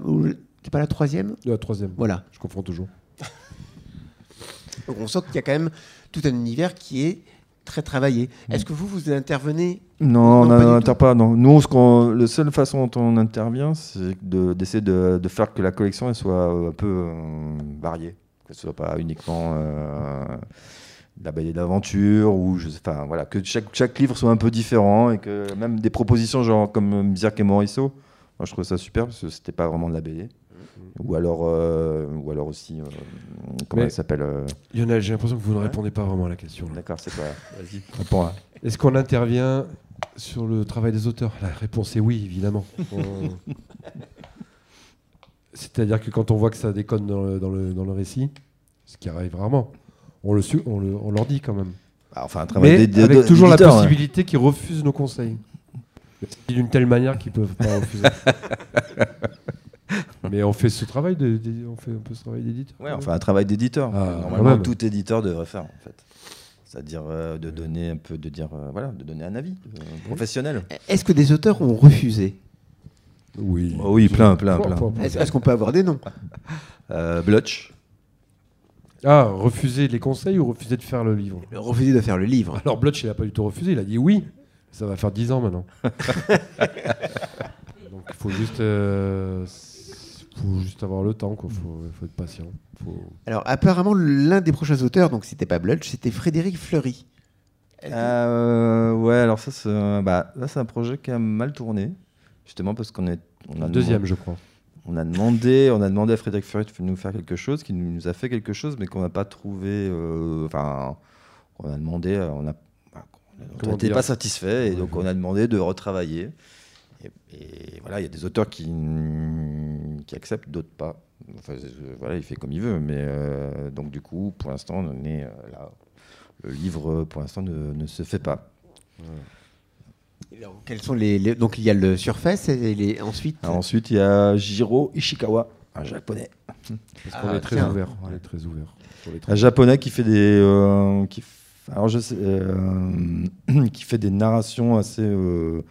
C'est pas la troisième? De la troisième. Voilà. Je confonds toujours. Donc on sent qu'il y a quand même tout un univers qui est très travaillé. Est-ce que vous, vous intervenez Non, Non, on pas du n'inter pas. Non. Nous, ce qu'on, la seule façon dont on intervient, c'est de- d'essayer de, de faire que la collection elle soit euh, un peu euh, variée, que ce soit pas uniquement euh, de la d'aventure ou je sais, enfin voilà, que chaque, chaque livre soit un peu différent et que même des propositions genre comme Bizarre et Morisseau, moi je trouve ça super parce que c'était pas vraiment de la BD. Ou alors, euh, ou alors aussi, euh, comment Mais- elle s'appelle euh, Lionel, j'ai l'impression que vous ne Ouais. répondez pas vraiment à la question. là. D'accord, c'est quoi Vas-y, réponds. hein. Est-ce qu'on intervient sur le travail des auteurs? La réponse est oui, évidemment. On- C'est-à-dire que quand on voit que ça déconne dans le, dans le- dans le récit, ce qui arrive rarement, on, le, su- on, le- on leur dit quand même. Bah, enfin, un travail Mais avec toujours la d'éditeur, ouais. possibilité qu'ils refusent nos conseils. C'est D'une telle manière qu'ils peuvent pas refuser. Mais on fait ce travail, de, de- on fait un peu ce travail d'éditeur. Ouais, enfin un travail d'éditeur. Ah, Normalement, même. tout éditeur devrait faire en fait. C'est-à-dire euh, de donner un peu, de dire, euh, voilà, de donner un avis euh, professionnel. Est-ce que des auteurs ont refusé? Oui. Oh oui, plein, plein, plein. Est-ce qu'on peut avoir des noms? Euh, Blotch. Ah, refuser les conseils ou refuser de faire le livre? Refuser de faire le livre. Alors Blotch, il a pas du tout refusé, il a dit oui. Ça va faire 10 ans maintenant. Donc il faut juste, euh, faut juste avoir le temps, quoi. Faut, faut être patient. Faut... Alors apparemment, l'un des prochains auteurs, donc c'était pas Blutch, c'était Frédéric Fleury. Euh, ouais, alors ça, c'est un- bah, là, c'est un projet qui a mal tourné, justement parce qu'on est, on a Deuxième, je crois. On a demandé, on a demandé à Frédéric Furet de nous faire quelque chose, qui nous a fait quelque chose, mais qu'on n'a pas trouvé. euh, Enfin, on a demandé, euh, on a, bah, on n'était pas satisfait, et donc on a demandé de retravailler. Et, et voilà, il y a des auteurs qui, qui acceptent, d'autres pas. Enfin, euh, voilà, il fait comme il veut, mais euh, donc du coup, pour l'instant, on est euh, là. Le livre, pour l'instant, ne, ne se fait pas. Alors, quels sont les, les- Donc il y a le Surface et les... ensuite. Alors, ensuite, il y a Jiro Ishikawa, un japonais. Parce qu'on Ah, est très tiens. ouvert. On est très ouvert. sur les Un japonais qui fait des, euh, qui, f- alors je sais, euh, qui fait des narrations assez, euh,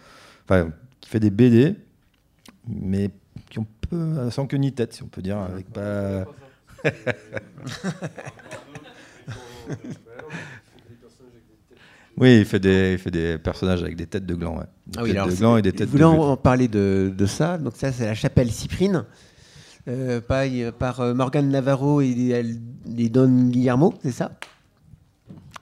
enfin, qui fait des BD, mais qui ont peu, sans queue ni tête, si on peut dire, avec pas. Oui, il fait des, il fait des personnages avec des têtes de gland, ouais. Des Ah oui, têtes alors, de gland et des têtes de en, parler de, de ça? Donc ça, c'est la chapelle Cyprine, euh, par, par euh, Morgane Navarro et, Don Guillermo, c'est ça?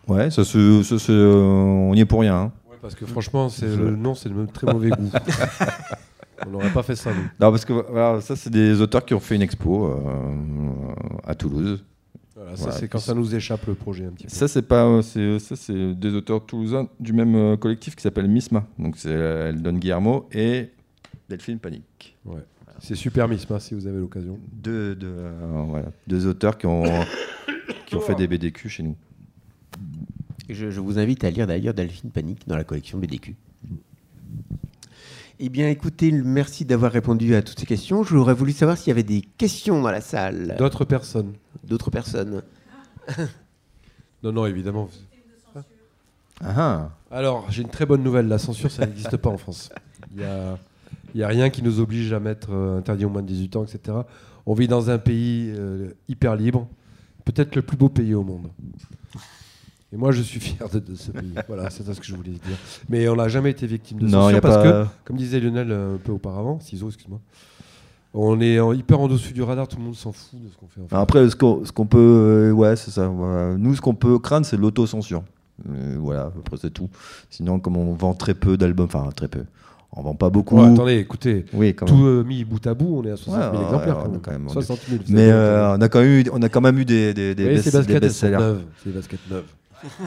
Ouais, ça, se- ça, se- on y est pour rien. hein. Ouais, parce que franchement, c'est le nom, c'est de très mauvais goût. on n'aurait pas fait ça, nous. Non, parce que voilà, ça, c'est des auteurs qui ont fait une expo euh, à Toulouse. Voilà, ça, Voilà, c'est quand ça nous échappe le projet un petit peu. Ça, c'est pas, euh, c'est, ça, c'est des auteurs toulousains du même euh, collectif qui s'appelle Misma. Donc, c'est euh, Eldon Guillermo et Delphine Panique. Ouais. C'est super Misma si vous avez l'occasion. Deux, deux, euh, voilà, deux auteurs qui ont, qui ont fait des BDQ chez nous. je, je vous invite à lire d'ailleurs Delphine Panique dans la collection BDQ. Eh bien, écoutez, merci d'avoir répondu à toutes ces questions. J'aurais voulu savoir s'il y avait des questions dans la salle D'autres personnes d'autres personnes. Non, non, évidemment. Ah, ah. Alors, j'ai une très bonne nouvelle. La censure, ça n'existe pas en France. Il n'y a, il y a rien qui nous oblige à mettre euh, interdit aux moins de 18 ans, etc. On vit dans un pays euh, hyper libre, peut-être le plus beau pays au monde. Et moi, je suis fier de, de ce pays. Voilà, c'est ça ce que je voulais dire. Mais on n'a jamais été victime de censure parce pas. que, comme disait Lionel euh, un peu auparavant, ciseaux, excuse-moi, on est en- hyper en dessous du radar, tout le monde s'en fout de ce qu'on fait. en fait. Après, ce qu'on, ce qu'on peut. euh, ouais, c'est ça. voilà. Nous, ce qu'on peut craindre, c'est l'autocensure. Euh, voilà, après, c'est tout. Sinon, comme on vend très peu d'albums, enfin, très peu. On vend pas beaucoup. Ouais, attendez, écoutez, oui, quand tout euh, mis bout à bout, on est à 60 000 Ouais, ouais, exemplaires ouais, quand même. a quand même- 60 000. vous Mais on, a quand même eu, on a quand même eu des, des, des best- des best-sellers. C'est des baskets neuves.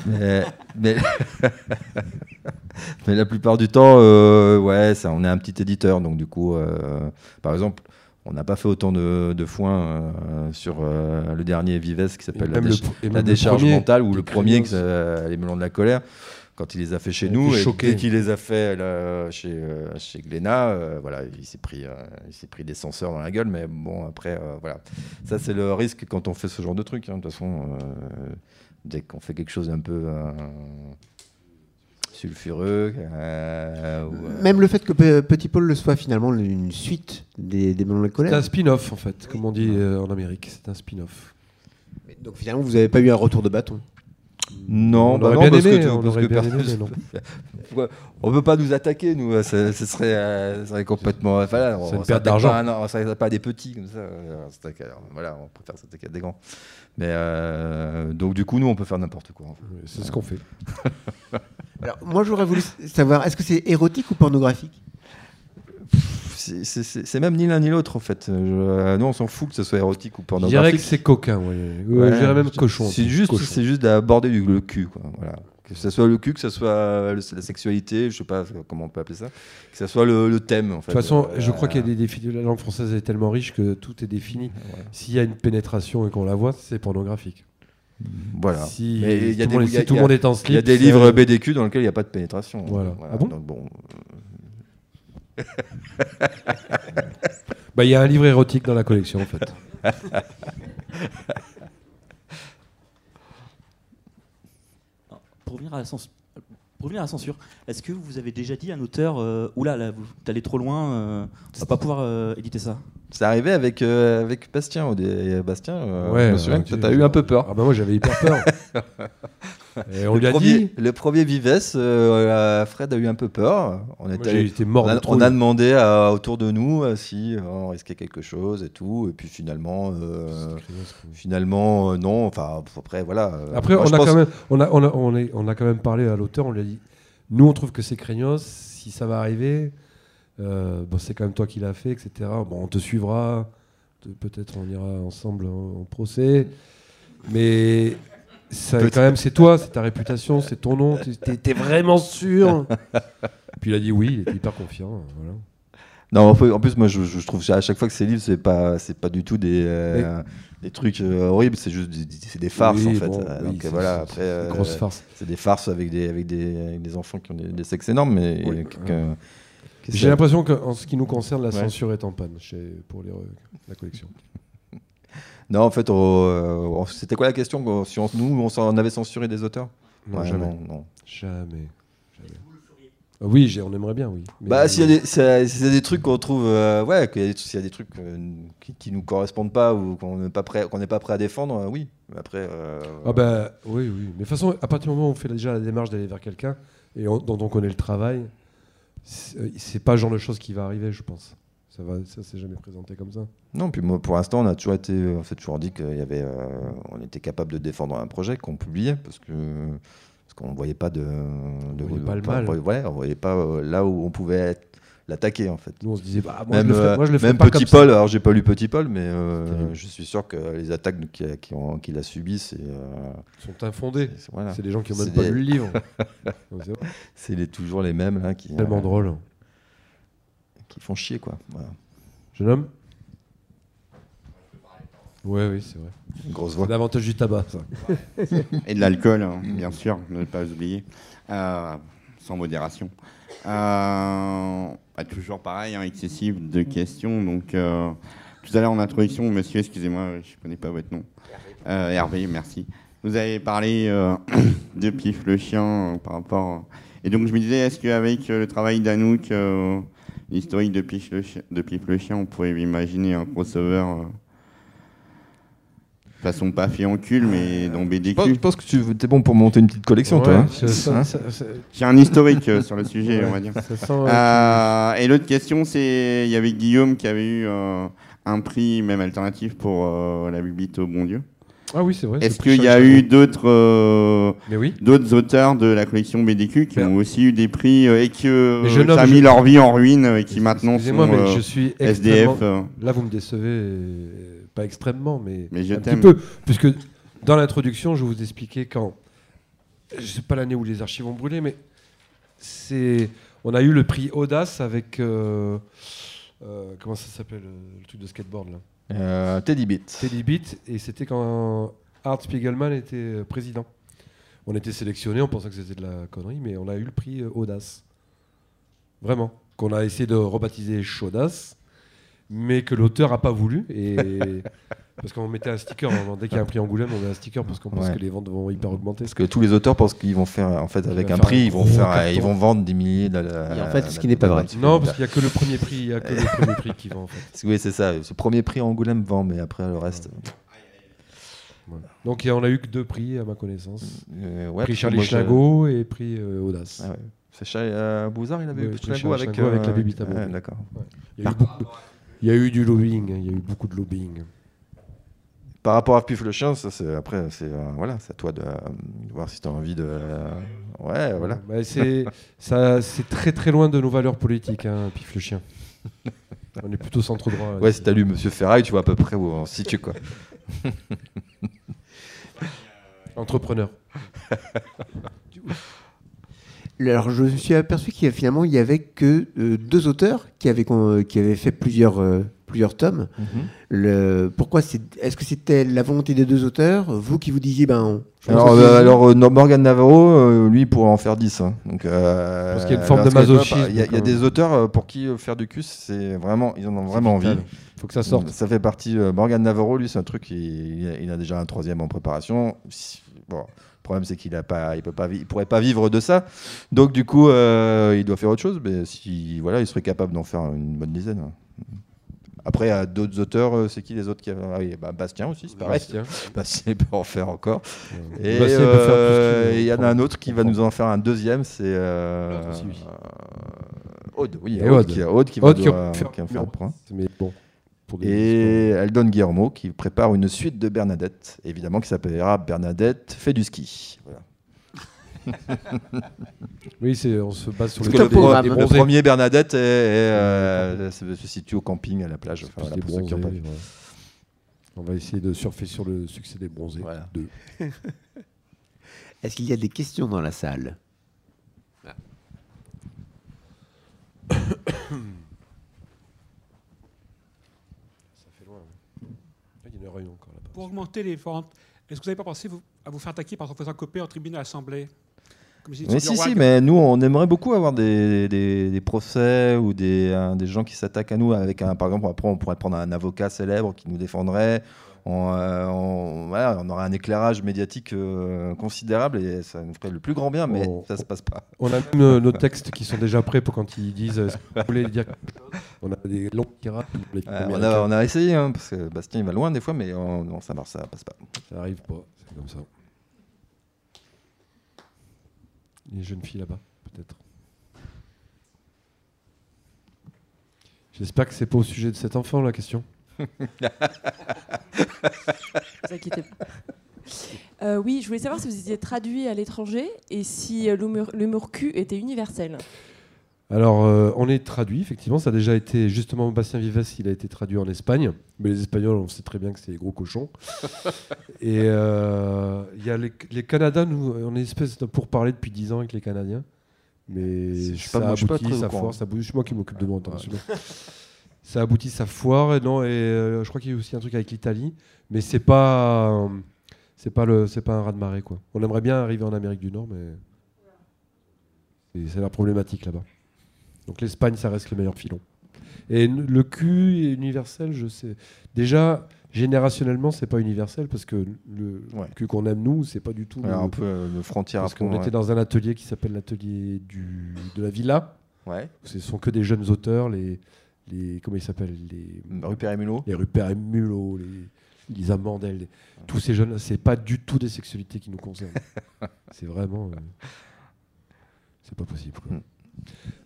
Mais, mais, mais la plupart du temps, euh, ouais, ça, on est un petit éditeur, donc du coup, euh, par exemple, on n'a pas fait autant de, de foin euh, sur euh, le dernier Vives qui s'appelle la, décharge premier, mentale ou le premier, que les melons de la colère. Quand il les a fait chez On nous, et dès qu'il les a fait là, chez, chez Glénat, voilà, il s'est pris, s'est pris des censeurs dans la gueule. Mais bon, après, voilà, ça c'est le risque quand on fait ce genre de truc. hein. De toute façon, dès qu'on fait quelque chose un peu euh, sulfureux. euh, ou, euh, Même le fait que Pe- Petit Paul le soit finalement une suite des, des Melons de C'est colère. un spin-off, en fait, comme on dit euh, en Amérique. C'est un spin-off. Donc finalement, vous n'avez pas eu un retour de bâton. Non, on bah aurait non, bien parce que aimé, tu- on parce aurait que bien per- aimé, mais non. Pourquoi- on veut pas nous attaquer, nous. euh, Ce, ce serait, euh, ce serait complètement. Voilà, on C'est une on perte d'argent. pas à- non, On s'attaque pas à des petits comme ça. euh, on voilà, on préfère s'attaquer à des grands. Mais euh, donc du coup, nous, on peut faire n'importe quoi. en fait. C'est ce qu'on fait. Alors moi, j'aurais voulu savoir, est-ce que c'est érotique ou pornographique? C'est- même ni l'un ni l'autre en fait. Euh, Je- nous, on s'en fout que ce soit érotique ou Je dirais pornographique. que c'est coquin. Ouais, Ouais, je dirais même cochon. C'est juste, c'est juste d'aborder le cul, quoi. Voilà. Que ce soit le cul, que ce soit le- la sexualité, je sais pas comment on peut appeler ça, que ce soit le, le thème. En De fait. toute façon, Euh, je crois qu'il y a des défis. La langue française est tellement riche que tout est défini. S'il y a une pénétration et qu'on la voit, c'est pornographique. Voilà. Si, il y a tout, des- le monde, il il est en Il slip. y a des livres BDQ dans lesquels il n'y a pas de pénétration. Voilà. Ah bon donc bon. Bah, il y a un livre érotique dans la collection, en fait. Pour revenir à la, cens- pour revenir à la censure, est-ce que vous avez déjà dit à un auteur euh, Oula, là, vous allez trop loin, euh, on va pas pouvoir euh, éditer ça? C'est arrivé avec, euh, avec Bastien. Au dé- Bastien, euh, Ouais, je me souviens que tu- tu as eu un peu peur. Ah bah moi j'avais hyper peur. et on lui le, a premier, dit. le premier Vives, euh, Fred a eu un peu peur. On, Moi, été mort on, a, on a demandé à- autour de nous euh, si euh, on risquait quelque chose et tout. Et puis finalement, euh, finalement euh, non. Enfin, après, voilà. Après, moi, on a, pense- quand même, on, a, on, a, on, est- on a quand même parlé à l'auteur, on lui a dit Nous, on trouve que c'est craignos, si ça va arriver, bon, c'est quand même toi qui l'as fait, etc. Bon, on te suivra, peut-être on ira ensemble en, en procès, mais ça, quand même, c'est toi, c'est ta réputation, c'est ton nom, t'es- vraiment sûr Puis il a dit oui, il était hyper confiant. Voilà. Non, en plus- moi, je, je trouve à chaque fois que ces livres, c'est pas, c'est pas du tout des, euh, des trucs euh, horribles. C'est juste, des- c'est des farces Oui, en fait. bon, Euh, oui, donc c'est- voilà. c'est- Après, c'est euh, grosse farce. c'est des farces avec des, avec des, avec des enfants qui ont des, des sexes énormes, mais Oui. que- que- que J'ai c'est- l'impression qu'en ce qui nous concerne, la Ouais. censure est en panne chez, pour les, la collection. Non, en fait, on- euh, c'était quoi la question Si on- nous, on, s'en- avait censuré des auteurs? Non, Ouais, jamais. non, non. Jamais. jamais. Ah Oui, j'ai- on aimerait bien, oui. Mais- Bah, s'il y a des, s'il y a- des trucs qu'on trouve, euh, ouais, qu'il y a des- s'il y a des trucs euh, qui, qui nous correspondent pas ou qu'on n'est pas prêt, qu'on n'est pas prêt à défendre, euh, oui. Mais après, euh, Ah bah oui, oui. Mais de toute façon, à partir du moment où on fait déjà la démarche d'aller vers quelqu'un et on- dont on connaît le travail, c'est euh, c'est pas le genre de choses qui va arriver, je pense. Ça va, ça s'est jamais présenté comme ça. non. Puis moi, pour l'instant, on a toujours été, on s'est toujours dit qu'il y avait, euh, on était capable de défendre un projet qu'on publiait parce que parce qu'on voyait pas de, de voyait pas le pas- mal. ouais, on voyait pas euh, là où on pouvait être- l'attaquer en fait. Nous, on se disait, bah, moi, même je le ferais, euh, moi, je le ferais même pas Petit comme ça. Paul, alors j'ai pas lu Petit Paul, mais euh, je suis sûr que les attaques qu'il a, qui subies, c'est euh, sont infondés. c'est- voilà. Des gens qui ont même pas lu le livre. C'est toujours les mêmes là qui, tellement euh, drôle. Qui font chier quoi. Voilà. Jeune homme Ouais, oui, c'est vrai. Une grosse C'est voix. l'avantage du tabac, ça. Et de l'alcool, hein, bien sûr, ne pas oublier, euh, sans modération. Euh, bah, toujours pareil, hein, excessif de questions. Donc, euh, tout à l'heure en introduction, monsieur, excusez-moi, je ne connais pas votre nom. Euh, Hervé, merci. Vous avez parlé euh, de Pif le chien euh, par rapport. Et donc, je me disais, est-ce qu'avec euh, le travail d'Anouk, euh, l'historique de Pif, le chien, de Pif le chien, on pourrait imaginer un crossover euh, façon pas fait en cul, mais dans Je pense, BDQ je pense que tu es bon pour monter une petite collection, toi. Ouais, hein. Hein J'ai un historique euh, sur le sujet, ouais, on va dire. ça sent, euh, Euh, et l'autre question, c'est il y avait Guillaume qui avait eu euh, un prix, même alternatif, pour euh, la Biblite au bon Dieu. Ah oui, c'est vrai. Est-ce qu'il y a eu d'autres euh, oui. d'autres auteurs de la collection BDQ qui Mais- ont aussi eu des prix euh, et qui euh, ça a homme, mis je- leur vie en ruine et qui maintenant sont mais euh, je suis SDF euh, Là, vous me décevez, euh, pas extrêmement, mais, Mais je un petit peu. Puisque dans l'introduction, je vous expliquais quand. Je sais pas l'année où les archives ont brûlé, mais c'est. On a eu le prix Audace avec. euh, euh, comment ça s'appelle euh, le truc de skateboard là? Euh, Teddy Beat. Teddy Beat, et c'était quand Art Spiegelman était président. On était sélectionnés, on pensait que c'était de la connerie, mais on a eu le prix euh, Audace. Vraiment. Qu'on a essayé de rebaptiser Chaudasse, mais que l'auteur n'a pas voulu. Et Parce qu'on mettait un sticker, dès qu'il y a un prix Angoulême, on met un sticker parce qu'on pense Ouais. que les ventes vont hyper augmenter. Parce que tous les auteurs pensent qu'ils vont faire, en fait, avec un prix, un ils vont faire, carton. ils vont vendre des milliers de. Et en fait, ce qui n'est pas vrai. Non, parce qu'il n'y a que le premier prix, il y a que le premier prix qui vend en fait. Oui, c'est ça. Ce premier prix Angoulême vend, mais après le reste. Voilà. Donc on a eu que deux prix à ma connaissance. euh, ouais, prix Charlie Schlago et prix euh, Audace. Ah ouais. C'est Charlie euh, Bouzard, il avait Ouais, eu Schlago avec, avec la euh, Baby Tabou. ouais, D'accord. Il y, a eu beaucoup- il y a eu du lobbying, il y a eu beaucoup de lobbying. Par rapport à Pif le chien, ça, c'est après, c'est euh, voilà, c'est à toi de, euh, de voir si tu as envie de. euh, ouais, voilà. Bah, c'est ça, c'est très très loin de nos valeurs politiques, hein, Pif le chien. On est plutôt centre droit. là, Ouais, si t'as lu Monsieur Ferraille, tu vois à peu près où on se situe quoi. Entrepreneur. Alors, je me suis aperçu qu'il y a finalement il y avait que euh, deux auteurs qui avaient, con- qui avaient fait plusieurs, euh, plusieurs tomes. Le, pourquoi c'est, Est-ce que c'était la volonté des deux auteurs Vous qui vous disiez, ben. Alors, euh, alors euh, Morgan Navarro, euh, lui, pourrait en faire 10. hein. Donc, euh, Parce qu'il y a une forme de masochisme, Il y a, il y a quand des auteurs euh, pour qui euh, faire du cul, c'est vraiment, ils en ont vraiment envie. vital. Faut que ça sorte. Ça fait partie. euh, Morgan Navarro, lui, c'est un truc. Il, il a, il a déjà un troisième en préparation. Bon, le problème, c'est qu'il a pas, il peut pas, il pourrait pas vivre de ça. Donc, du coup, euh, il doit faire autre chose. Mais si, voilà, il serait capable d'en faire une bonne dizaine. hein. Après, à d'autres auteurs, euh, c'est qui les autres qui ah oui, bah, Bastien aussi, c'est pareil. Bastien. Bastien peut en faire encore. Ouais. Et Bastien peut faire tout ce euh, il y en a un autre qui va nous en faire un deuxième, c'est euh, euh, Aude. Oui, il y a Et Aude, Aude. qui, Aude qui va Aude qui doit- va faire- qui va faire le point. Mais bon. Et Eldon Guillermo qui prépare une suite de Bernadette, évidemment qui s'appellera Bernadette fait du ski. Voilà. Oui, c'est, on se base sur un des- programme. des le premier Bernadette est- est, euh, se, se situe au camping à la plage. Enfin, voilà, Des pour ceux qui ont pas bronzés, vu. ouais. On va essayer de surfer sur le succès des bronzés. Voilà. Deux. Est-ce qu'il y a des questions dans la salle? Ça fait loin. hein. Là-bas. Pour augmenter les ventes, est-ce que vous n'avez pas pensé vous- à vous faire attaquer par vos copains en tribune à l'Assemblée? Comme dis, Mais si, si, mais nous, on aimerait beaucoup avoir des, des, des procès ou des, hein, des gens qui s'attaquent à nous avec un, par exemple, après, on pourrait prendre un avocat célèbre qui nous défendrait. On, euh, on, voilà, on aurait un éclairage médiatique euh, considérable et ça nous ferait le plus grand bien, mais On- ça se passe pas. On a même euh, nos textes qui sont déjà prêts pour quand ils disent euh, est-ce que vous voulez dire quelque chose? On a des longs Euh, on, a, on a essayé, hein, parce que Bastien il va loin des fois, mais on- non, ça marche, ça passe pas. Ça arrive pas, c'est comme ça. Les jeunes filles là-bas, peut-être. J'espère que c'est pas au sujet de cet enfant la question. Vous inquiétez pas. Euh, oui, je voulais savoir si vous étiez traduit à l'étranger et si euh, l'humour cul était universel. Alors, euh, on est traduit, effectivement. Ça a déjà été, justement, Bastien Vives, il a été traduit en Espagne. Mais les Espagnols, on sait très bien que c'est des gros cochons. Et euh, il y a les, les Canadiens, nous, on est espèce de pourparler depuis 10 ans avec les Canadiens. Mais Je ça pas- pas aboutit, au ça foire, ça aboutit. C'est moi qui m'occupe de nous internationaux. ça aboutit, ça foire. Et non, et euh, je crois qu'il y a aussi un truc avec l'Italie. Mais c'est pas, c'est pas, le, c'est pas un raz-de-marée, quoi. On aimerait bien arriver en Amérique du Nord, mais c'est la problématique là-bas. Donc l'Espagne, ça reste le meilleur filon. Et le cul est universel, je sais. Déjà, générationnellement, c'est pas universel parce que le Ouais. cul qu'on aime nous, c'est pas du tout. Le- un peu euh, le frontière parce qu'on fond, était dans un atelier qui s'appelle l'atelier du de la Villa. ouais. Ouais. Ce sont que des jeunes auteurs, les les comment ils s'appellent les Rupert et Mulot. les Rupert et Mulot, les Lisa Mandel, les- tous ces jeunes, c'est pas du tout des sexualités qui nous concernent. c'est vraiment, euh, c'est pas possible. quoi. Mm.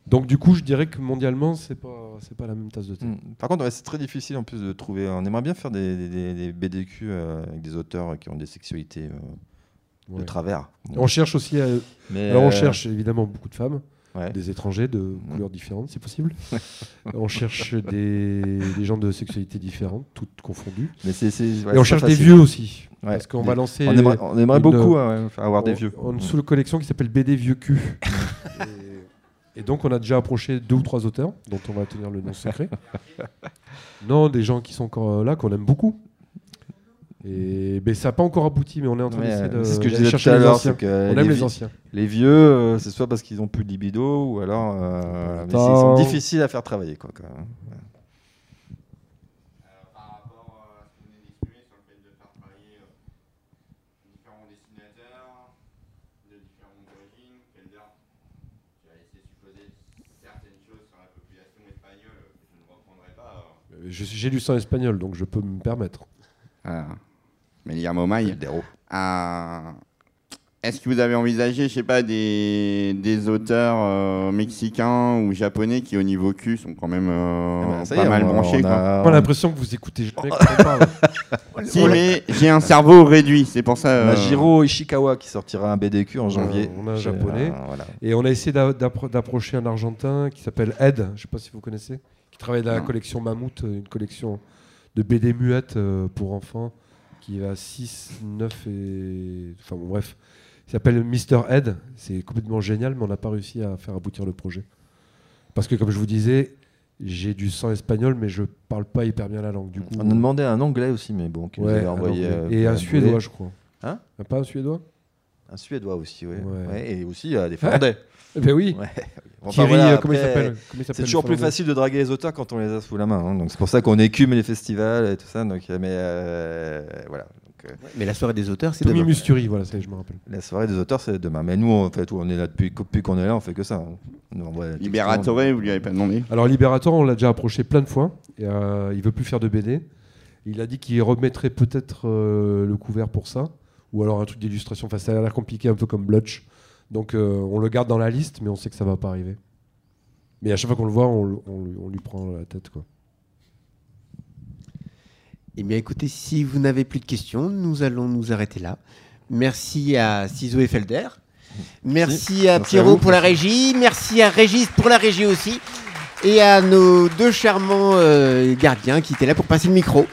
Donc du coup, je dirais que mondialement, c'est pas, c'est pas la même tasse de thé. Mm. Par contre, ouais, c'est très difficile en plus de trouver. On aimerait bien faire des, des- des- des BDQ euh, avec des auteurs qui ont des sexualités euh, de travers. On cherche aussi, à- Mais, alors on euh, cherche évidemment beaucoup de femmes, ouais. des étrangers de couleurs différentes, si possible. on cherche des, des gens de sexualité différentes, toutes confondues. Mais c'est, c'est- ouais, Et on c'est cherche des vieux aussi, Ouais. parce qu'on va lancer. On aimerait, on aimerait une- beaucoup faire avoir des vieux. On, sous le collection qui s'appelle BD Vieux Cul. et, donc on a déjà approché deux ou trois auteurs dont on va tenir le nom secret. non, des gens qui sont encore là, qu'on aime beaucoup. Et ben, ça n'a pas encore abouti, mais on est en train Ouais, d'essayer de c'est ce que je disais chercher tout à les l'heure, anciens. c'est que On les aime les anciens. Les vieux, euh, c'est soit parce qu'ils ont plus de libido ou alors euh, mais ils sont difficiles à faire travailler. Quoi, quand même. par rapport à ce que vous venez d'exprimer Euh, je- J'ai du sang espagnol, donc je peux me permettre. Ah. Guillermo Maille. Ah, Est-ce que vous avez envisagé, je sais pas, des, des auteurs euh, mexicains ou japonais qui, au niveau cul, sont quand même euh, Eh ben, ça y pas est, mal on- branchés on a- J'ai pas l'impression que vous écoutez parle. Si, mais j'ai un cerveau réduit, c'est pour ça. on a euh, Jiro Ishikawa qui sortira un BDQ en janvier. on a un japonais. euh, voilà. Et on a essayé d'a- d'appro- d'approcher un Argentin qui s'appelle Ed, je sais pas si vous connaissez, travaille dans la collection Mammouth, euh, une collection de BD muettes euh, pour enfants qui va 6, 9 et. Enfin bon, bref. Il s'appelle Mr. Ed. C'est complètement génial, mais on n'a pas réussi à faire aboutir le projet. Parce que, comme je vous disais, j'ai du sang espagnol, mais je parle pas hyper bien la langue. Du coup, On a demandé un anglais aussi, mais bon, qui nous avait envoyé. Euh, et un suédois, je crois. Hein? Pas un suédois? Un suédois aussi, oui. Ouais. Ouais, et aussi euh, des finlandais. Eh Ben oui. Ouais. Enfin, Thierry, voilà, euh, comment il après, s'appelle Comment il C'est toujours plus facile de draguer les auteurs quand on les a sous la main. hein. Donc c'est pour ça qu'on écume les festivals et tout ça. Donc, euh, mais euh, voilà. Donc, Mais la soirée des auteurs, c'est Tommy demain. Musturi, voilà, ça je me rappelle. la soirée des auteurs, c'est demain. Mais nous, en fait, on est là depuis, depuis qu'on est là, on fait que ça. hein. Texto, Libératore, vous lui avez pas demandé Alors Liberator, on l'a déjà approché plein de fois. Et, euh, il veut plus faire de BD. Il a dit qu'il remettrait peut-être euh, le couvert pour ça, ou alors un truc d'illustration. Enfin, ça a l'air compliqué, un peu comme Blutch. Donc euh, on le garde dans la liste, mais on sait que ça va pas arriver. Mais à chaque fois qu'on le voit, on, lui- on lui prend la tête, quoi. Eh bien, écoutez, si vous n'avez plus de questions, nous allons nous arrêter là. Merci à Ciseaux et Felder. Merci à Merci à Pierrot pour la régie. Merci à Régis pour la régie aussi. Et à nos deux charmants euh, gardiens qui étaient là pour passer le micro.